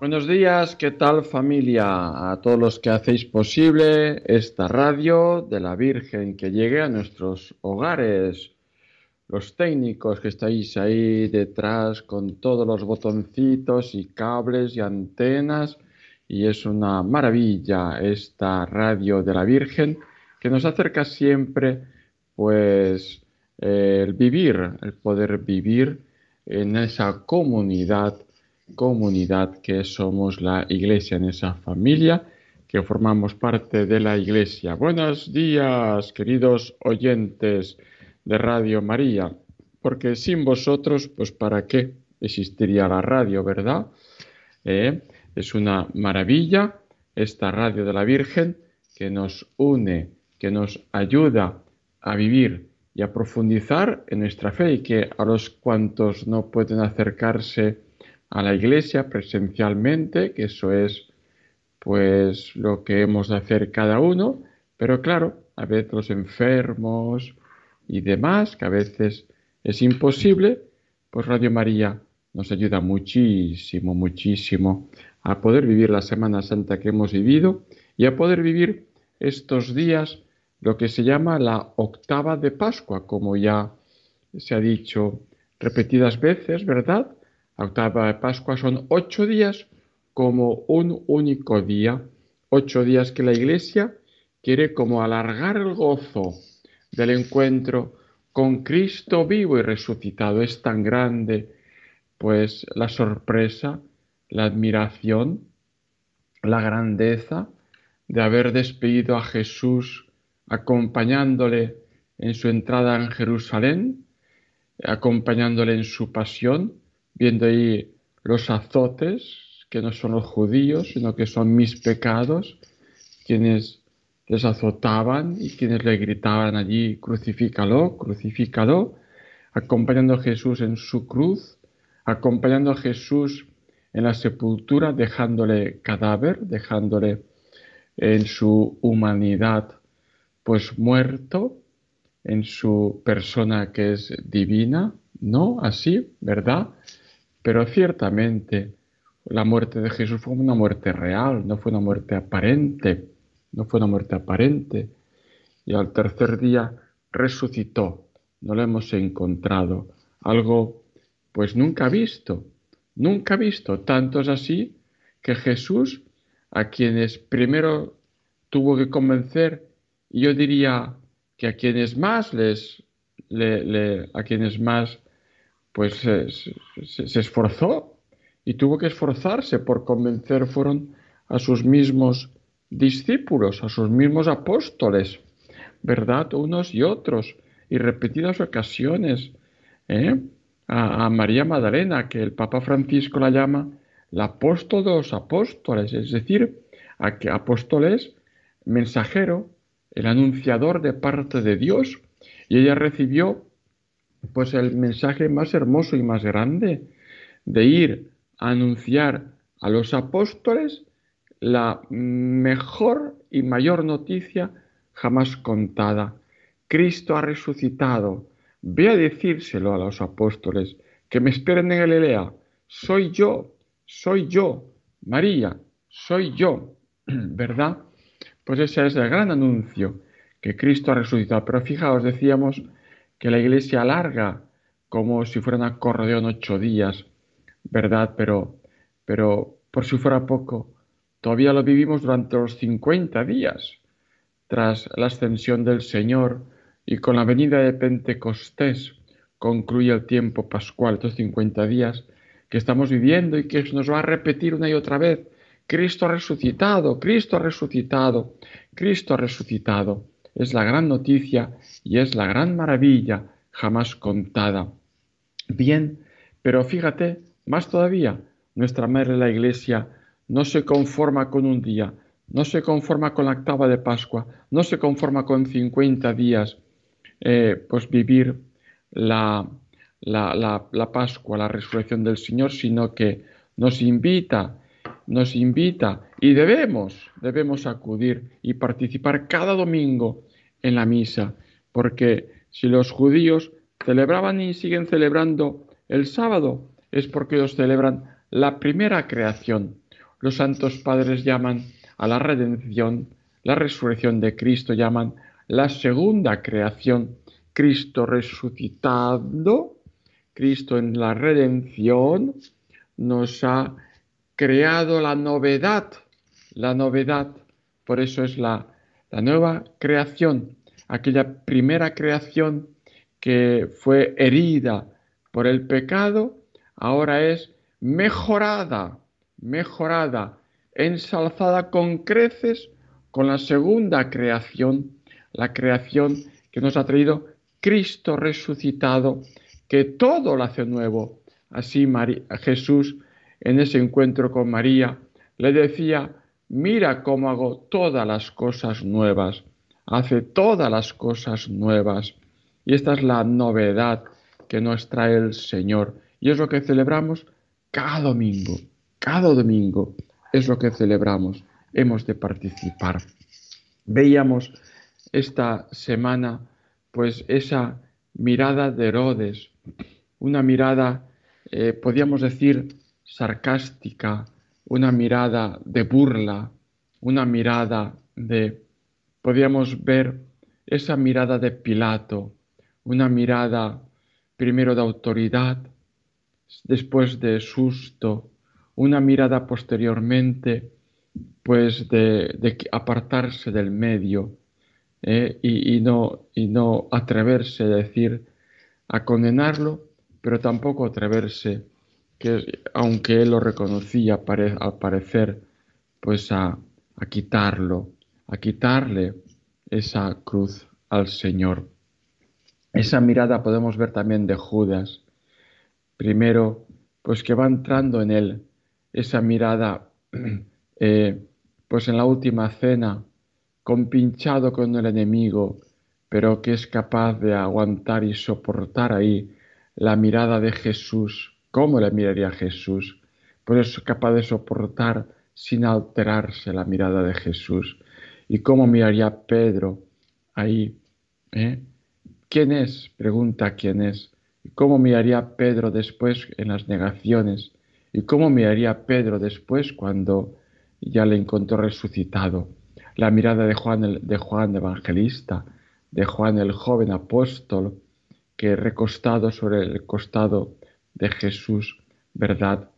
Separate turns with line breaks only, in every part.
Buenos días, ¿qué tal familia? A todos los que hacéis posible esta radio de la Virgen que llegue a nuestros hogares, los técnicos que estáis ahí detrás con todos los botoncitos y cables y antenas, y es una maravilla esta radio de la Virgen que nos acerca siempre pues el vivir, el poder vivir en esa comunidad comunidad que somos la iglesia, en esa familia que formamos parte de la iglesia. Buenos días, queridos oyentes de Radio María, porque sin vosotros, pues para qué existiría la radio, ¿verdad? Eh, es una maravilla esta radio de la Virgen que nos une, que nos ayuda a vivir y a profundizar en nuestra fe y que a los cuantos no pueden acercarse a la iglesia presencialmente, que eso es pues lo que hemos de hacer cada uno, pero claro, a veces los enfermos y demás, que a veces es imposible, pues Radio María nos ayuda muchísimo, muchísimo a poder vivir la Semana Santa que hemos vivido y a poder vivir estos días lo que se llama la octava de Pascua, como ya se ha dicho repetidas veces, ¿verdad? La octava de Pascua son ocho días como un único día, ocho días que la Iglesia quiere como alargar el gozo del encuentro con Cristo vivo y resucitado. Es tan grande, pues, la sorpresa, la admiración, la grandeza de haber despedido a Jesús acompañándole en su entrada en Jerusalén, acompañándole en su pasión, viendo ahí los azotes, que no son los judíos, sino que son mis pecados, quienes les azotaban y quienes le gritaban allí, crucifícalo, crucifícalo, acompañando a Jesús en su cruz, acompañando a Jesús en la sepultura, dejándole cadáver, dejándole en su humanidad pues muerto, en su persona que es divina, ¿no? Así, ¿verdad? Pero ciertamente la muerte de Jesús fue una muerte real, no fue una muerte aparente, no fue una muerte aparente. Y al tercer día resucitó, no lo hemos encontrado, algo pues nunca visto, nunca visto. Tanto es así que Jesús, a quienes primero tuvo que convencer, yo diría que a quienes más les, a quienes más pues se, esforzó y tuvo que esforzarse por convencer fueron a sus mismos discípulos, a sus mismos apóstoles, ¿verdad? Unos y otros, y repetidas ocasiones, ¿eh? a, María Magdalena, que el Papa Francisco la llama la apóstol de los apóstoles, es decir, a que apóstoles, mensajero, el anunciador de parte de Dios, y ella recibió pues el mensaje más hermoso y más grande de ir a anunciar a los apóstoles la mejor y mayor noticia jamás contada. Cristo ha resucitado. Ve a decírselo a los apóstoles, que me esperen en Galilea. Soy yo, soy yo, María, soy yo, ¿verdad? Pues ese es el gran anuncio, que Cristo ha resucitado. Pero fijaos, decíamos que la iglesia alarga como si fuera un acordeón ocho días, ¿verdad? Pero, pero por si fuera poco, todavía lo vivimos durante los cincuenta días, tras la ascensión del Señor y con la venida de Pentecostés concluye el tiempo pascual, estos cincuenta días que estamos viviendo y que nos va a repetir una y otra vez. Cristo ha resucitado, Cristo ha resucitado, Cristo ha resucitado. Es la gran noticia y es la gran maravilla jamás contada. Bien, pero fíjate, más todavía, nuestra Madre la Iglesia no se conforma con un día, no se conforma con la octava de Pascua, no se conforma con 50 días, eh, pues vivir la, la, la, Pascua, la resurrección del Señor, sino que nos invita, nos invita y debemos, debemos acudir y participar cada domingo en la misa, porque si los judíos celebraban y siguen celebrando el sábado, es porque ellos celebran la primera creación. Los santos padres llaman a la redención, la resurrección de Cristo llaman la segunda creación. Cristo resucitado, Cristo en la redención, nos ha creado la novedad, la novedad. Por eso es la, la nueva creación, aquella primera creación que fue herida por el pecado, ahora es mejorada, mejorada ensalzada con creces con la segunda creación, la creación que nos ha traído Cristo resucitado, que todo lo hace nuevo. Así Jesús en ese encuentro con María le decía, mira cómo hago todas las cosas nuevas, hace todas las cosas nuevas. Y esta es la novedad que nos trae el Señor. Y es lo que celebramos cada domingo, cada domingo es lo que celebramos, hemos de participar. Veíamos esta semana pues esa mirada de Herodes, una mirada, eh, podríamos decir, sarcástica, una mirada de burla, una mirada de, podríamos ver esa mirada de Pilato, una mirada primero de autoridad, después de susto, una mirada posteriormente, pues de, apartarse del medio eh, y, no, y no atreverse a decir, a condenarlo, pero tampoco atreverse, que aunque él lo reconocía al parecer, pues a, a quitarlo, a quitarle esa cruz al Señor. Esa mirada podemos ver también de Judas, primero, pues que va entrando en él esa mirada, eh, pues en la última cena, compinchado con el enemigo, pero que es capaz de aguantar y soportar ahí la mirada de Jesús. ¿Cómo le miraría Jesús? Pues es capaz de soportar sin alterarse la mirada de Jesús. ¿Y cómo miraría Pedro ahí? Eh? ¿Quién es? Pregunta quién es. ¿Y cómo miraría Pedro después en las negaciones? ¿Y cómo miraría Pedro después cuando ya le encontró resucitado? La mirada de Juan, el, de Juan Evangelista, de Juan el joven apóstol, que recostado sobre el costado de Jesús, ¿verdad?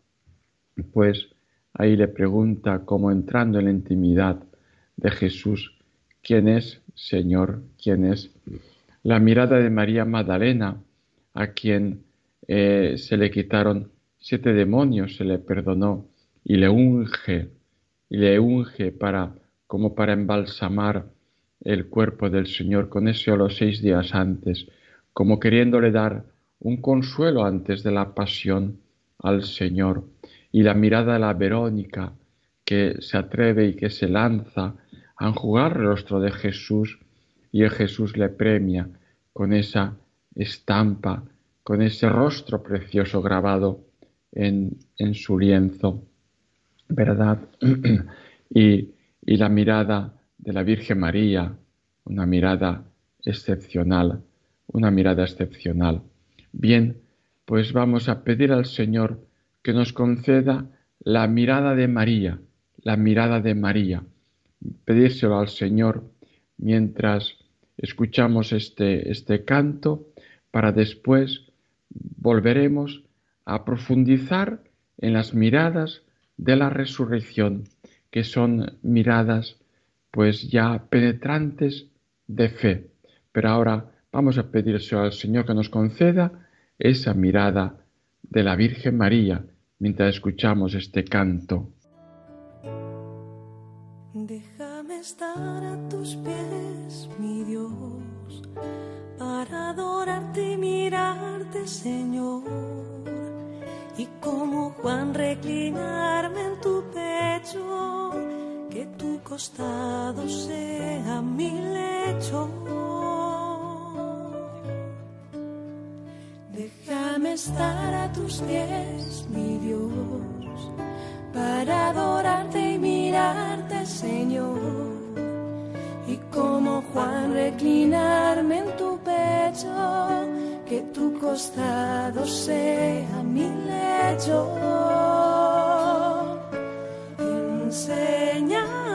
Pues ahí le pregunta, como entrando en la intimidad de Jesús, ¿quién es, Señor? ¿Quién es? La mirada de María Magdalena, a quien eh, se le quitaron siete demonios se le perdonó y le unge, y le unge para, como para embalsamar el cuerpo del Señor con ese los seis días antes, como queriéndole dar un consuelo antes de la pasión al Señor. Y la mirada de la Verónica, que se atreve y que se lanza a enjugar el rostro de Jesús, y el Jesús le premia con esa estampa, con ese rostro precioso grabado en, su lienzo, ¿verdad? y, y la mirada de la Virgen María, una mirada excepcional, una mirada excepcional. Bien, pues vamos a pedir al Señor que nos conceda la mirada de María, la mirada de María. Pedírselo al Señor mientras escuchamos este, este canto para después volveremos a profundizar en las miradas de la resurrección, que son miradas pues ya penetrantes de fe. Pero ahora vamos a pedirse al Señor que nos conceda esa mirada de la Virgen María mientras escuchamos este canto.
Déjame estar a tus pies, mi Dios, para adorarte y mirarte, Señor y como Juan reclinarme en tu pecho, que tu costado sea mi lecho. Déjame estar a tus pies, mi Dios, para adorarte y mirarte, Señor. Y como Juan reclinarme en tu pecho, que tu costado sea mi lecho. Enséñame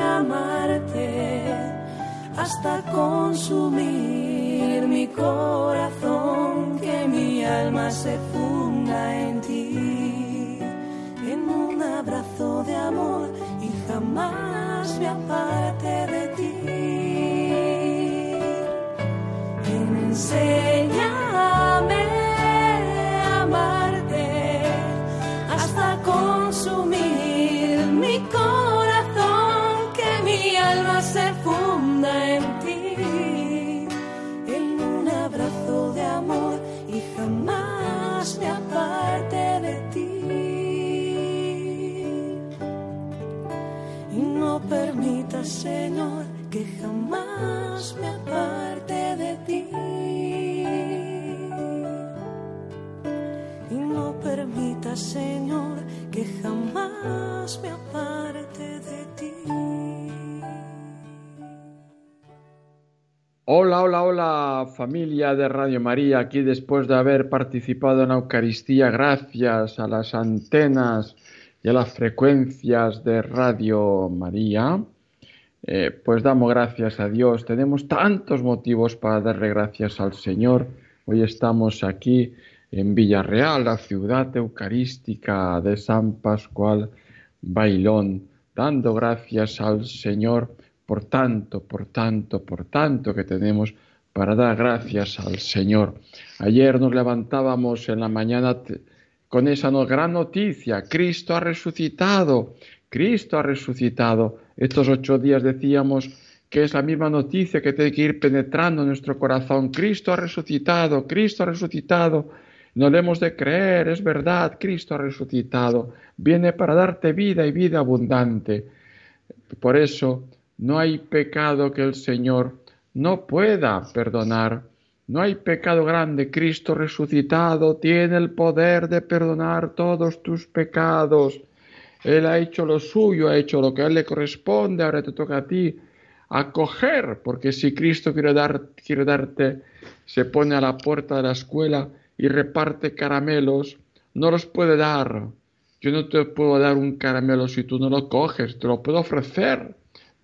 a amarte hasta consumir mi corazón, que mi alma se funda en ti, en un abrazo de amor y jamás me aparte de ti. Enséñame Señor, que jamás me aparte de ti.
Hola, hola, hola familia de Radio María, aquí después de haber participado en la Eucaristía, gracias a las antenas y a las frecuencias de Radio María, eh, pues damos gracias a Dios. Tenemos tantos motivos para darle gracias al Señor. Hoy estamos aquí en Villarreal, la ciudad eucarística de San Pascual Bailón, dando gracias al Señor por tanto, por tanto, por tanto que tenemos para dar gracias al Señor. Ayer nos levantábamos en la mañana con esa gran noticia, Cristo ha resucitado, Cristo ha resucitado. Estos ocho días decíamos que es la misma noticia que tiene que ir penetrando en nuestro corazón. Cristo ha resucitado, Cristo ha resucitado. No le hemos de creer, es verdad, Cristo ha resucitado. Viene para darte vida y vida abundante. Por eso no hay pecado que el Señor no pueda perdonar. No hay pecado grande. Cristo resucitado tiene el poder de perdonar todos tus pecados. Él ha hecho lo suyo, ha hecho lo que a Él le corresponde, ahora te toca a ti acoger, porque si Cristo quiere, dar, quiere darte, se pone a la puerta de la escuela y reparte caramelos, no los puede dar. Yo no te puedo dar un caramelo si tú no lo coges, te lo puedo ofrecer,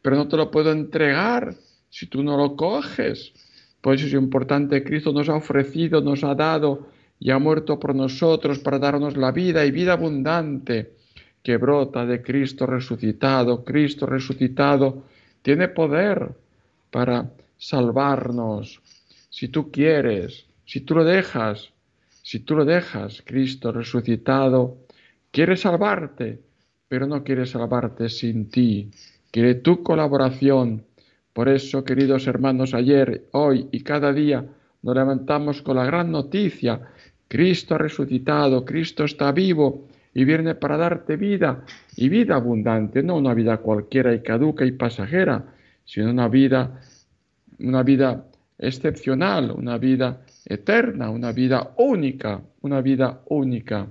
pero no te lo puedo entregar si tú no lo coges. Por eso es importante, Cristo nos ha ofrecido, nos ha dado y ha muerto por nosotros para darnos la vida y vida abundante que brota de Cristo resucitado. Cristo resucitado tiene poder para salvarnos. Si tú quieres, si tú lo dejas, si tú lo dejas, Cristo resucitado quiere salvarte, pero no quiere salvarte sin ti. Quiere tu colaboración. Por eso, queridos hermanos, ayer, hoy y cada día nos levantamos con la gran noticia. Cristo ha resucitado, Cristo está vivo y viene para darte vida y vida abundante, no una vida cualquiera y caduca y pasajera, sino una vida, una vida excepcional, una vida eterna, una vida única, una vida única,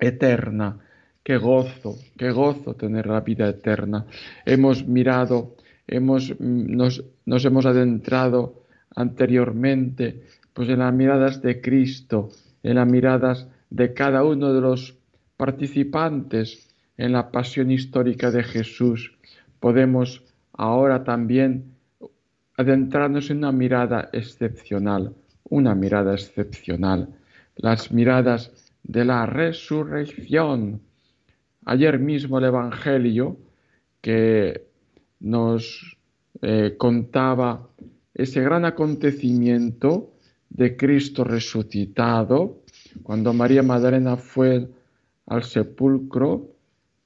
eterna. Qué gozo, qué gozo tener la vida eterna. Hemos mirado, hemos, nos, nos hemos adentrado anteriormente pues en las miradas de Cristo, en las miradas de cada uno de los participantes en la pasión histórica de Jesús, podemos ahora también adentrarnos en una mirada excepcional, una mirada excepcional, las miradas de la resurrección. Ayer mismo el Evangelio que nos eh, contaba ese gran acontecimiento de Cristo resucitado, cuando María Magdalena fue al sepulcro,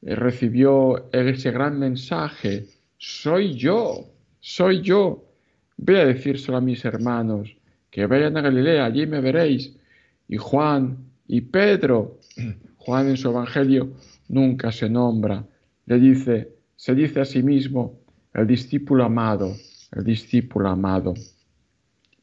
eh, recibió ese gran mensaje, soy yo, soy yo. Voy a decírselo a mis hermanos, que vayan a Galilea, allí me veréis. Y Juan y Pedro, Juan en su Evangelio nunca se nombra, le dice, se dice a sí mismo, el discípulo amado, el discípulo amado.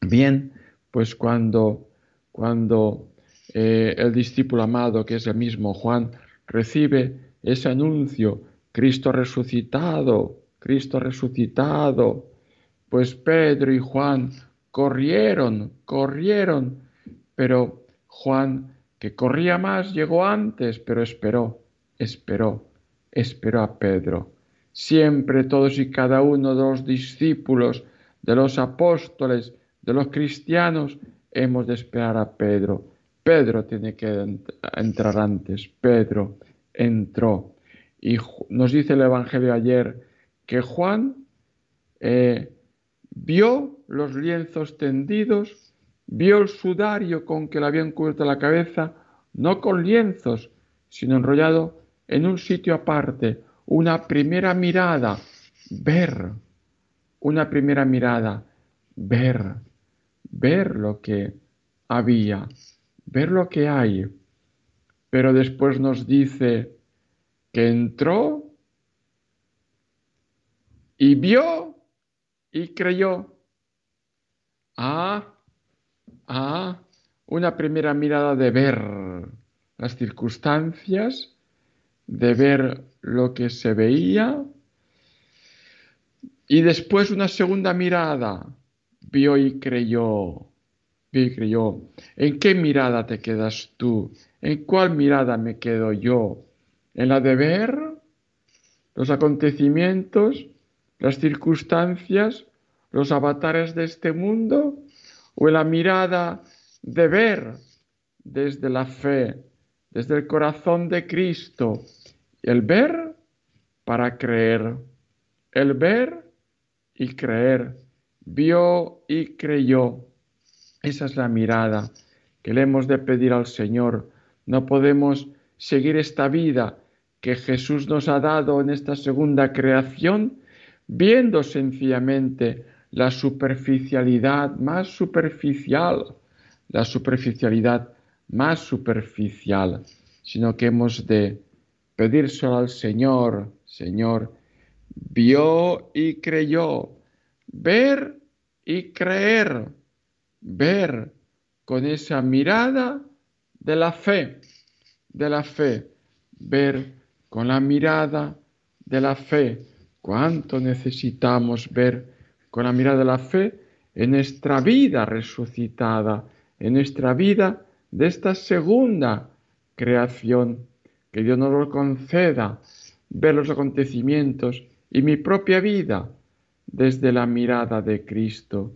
Bien, pues cuando, cuando eh, el discípulo amado, que es el mismo Juan, recibe ese anuncio, Cristo resucitado, Cristo resucitado, pues Pedro y Juan corrieron, corrieron, pero Juan, que corría más, llegó antes, pero esperó, esperó, esperó a Pedro. Siempre todos y cada uno de los discípulos, de los apóstoles, de los cristianos, hemos de esperar a Pedro. Pedro tiene que entrar antes. Pedro entró. Y nos dice el Evangelio ayer que Juan eh, vio los lienzos tendidos, vio el sudario con que le habían cubierto la cabeza, no con lienzos, sino enrollado en un sitio aparte, una primera mirada, ver, una primera mirada, ver, ver lo que había, ver lo que hay. Pero después nos dice que entró y vio y creyó. Ah, ah, una primera mirada de ver las circunstancias, de ver lo que se veía, y después una segunda mirada, vio y creyó, vio y creyó. ¿En qué mirada te quedas tú? ¿En cuál mirada me quedo yo? ¿En la de ver los acontecimientos, las circunstancias, los avatares de este mundo? ¿O en la mirada de ver desde la fe, desde el corazón de Cristo? El ver para creer, el ver y creer, vio y creyó. Esa es la mirada que le hemos de pedir al Señor. No podemos seguir esta vida que Jesús nos ha dado en esta segunda creación, viendo sencillamente la superficialidad más superficial, la superficialidad más superficial, sino que hemos de pedírselo al Señor, Señor, vio y creyó, ver y creer, ver con esa mirada de la fe, de la fe, ver con la mirada de la fe. ¿Cuánto necesitamos ver con la mirada de la fe en nuestra vida resucitada, en nuestra vida de esta segunda creación? Que Dios nos lo conceda, ver los acontecimientos y mi propia vida desde la mirada de Cristo.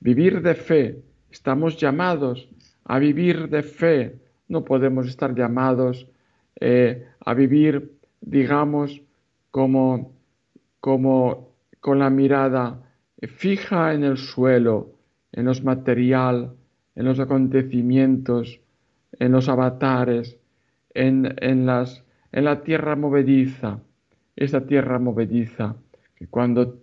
Vivir de fe, estamos llamados a vivir de fe, no podemos estar llamados eh, a vivir, digamos, como, como con la mirada fija en el suelo, en los material, en los acontecimientos, en los avatares, en, en, las, en la tierra movediza, esa tierra movediza, que cuando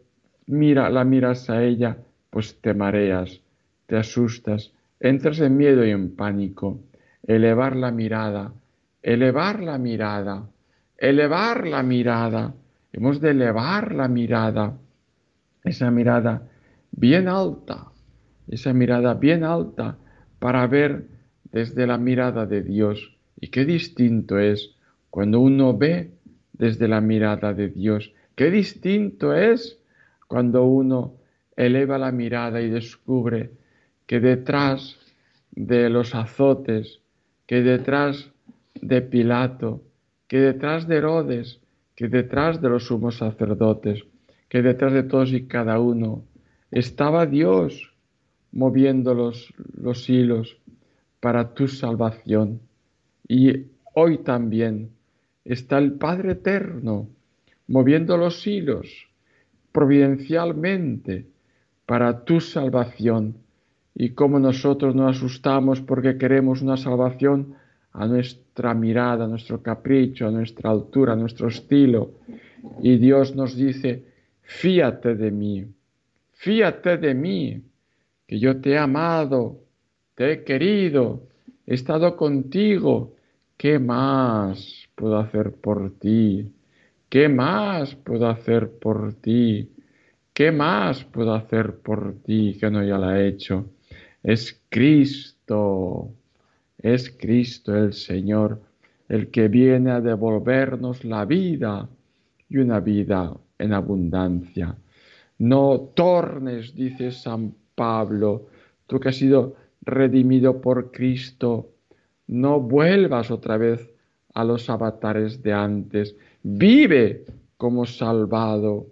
mira, la miras a ella, pues te mareas, te asustas, entras en miedo y en pánico. Elevar la mirada, elevar la mirada, elevar la mirada. Hemos de elevar la mirada, esa mirada bien alta, esa mirada bien alta para ver desde la mirada de Dios. Y qué distinto es cuando uno ve desde la mirada de Dios. Qué distinto es cuando uno eleva la mirada y descubre que detrás de los azotes, que detrás de Pilato, que detrás de Herodes, que detrás de los sumos sacerdotes, que detrás de todos y cada uno estaba Dios moviendo los, los hilos para tu salvación. Y hoy también está el Padre Eterno moviendo los hilos providencialmente para tu salvación. Y como nosotros nos asustamos porque queremos una salvación a nuestra mirada, a nuestro capricho, a nuestra altura, a nuestro estilo. Y Dios nos dice, fíate de mí, fíate de mí, que yo te he amado, te he querido, he estado contigo. ¿Qué más puedo hacer por ti? ¿Qué más puedo hacer por ti? ¿Qué más puedo hacer por ti que no ya la he hecho? Es Cristo, es Cristo el Señor, el que viene a devolvernos la vida y una vida en abundancia. No tornes, dice San Pablo, tú que has sido redimido por Cristo, no vuelvas otra vez a los avatares de antes. Vive como salvado.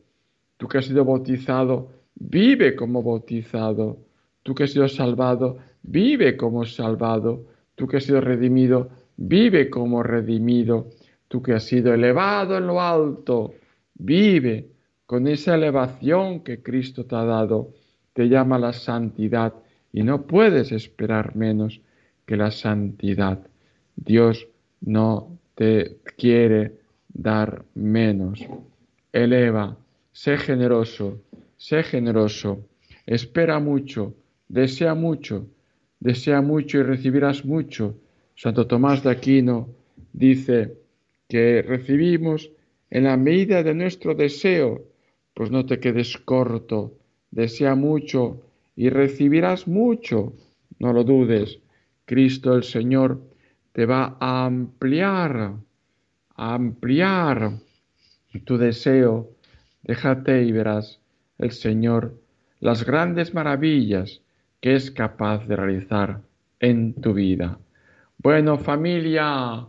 Tú que has sido bautizado, vive como bautizado. Tú que has sido salvado, vive como salvado. Tú que has sido redimido, vive como redimido. Tú que has sido elevado en lo alto, vive con esa elevación que Cristo te ha dado. Te llama la santidad y no puedes esperar menos que la santidad. Dios no te quiere dar menos. Eleva, sé generoso, sé generoso, espera mucho, desea mucho, desea mucho y recibirás mucho. Santo Tomás de Aquino dice que recibimos en la medida de nuestro deseo, pues no te quedes corto, desea mucho y recibirás mucho, no lo dudes. Cristo el Señor te va a ampliar, a ampliar tu deseo. Déjate y verás el Señor las grandes maravillas que es capaz de realizar en tu vida. Bueno, familia,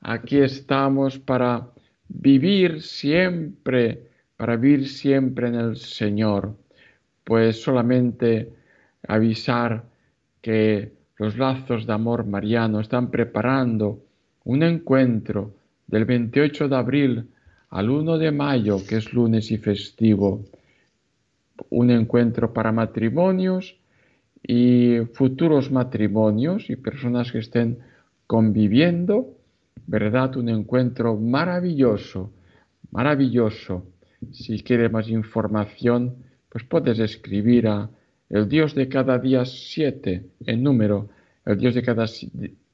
aquí estamos para vivir siempre, para vivir siempre en el Señor. Pues solamente avisar que los lazos de amor mariano están preparando un encuentro del 28 de abril al 1 de mayo, que es lunes y festivo, un encuentro para matrimonios y futuros matrimonios y personas que estén conviviendo, ¿verdad? Un encuentro maravilloso, maravilloso. Si quieres más información, pues puedes escribir a el Dios de cada día siete, en número, el Dios de cada,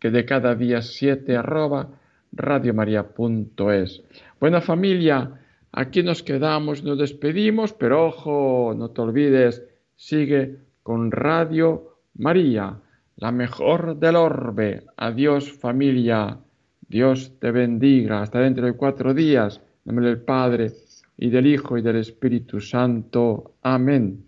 de cada día siete, arroba, radiomaria.es. Buena familia, aquí nos quedamos, nos despedimos, pero ojo, no te olvides, sigue con Radio María, la mejor del orbe. Adiós familia, Dios te bendiga, hasta dentro de cuatro días, en nombre del Padre, y del Hijo, y del Espíritu Santo. Amén.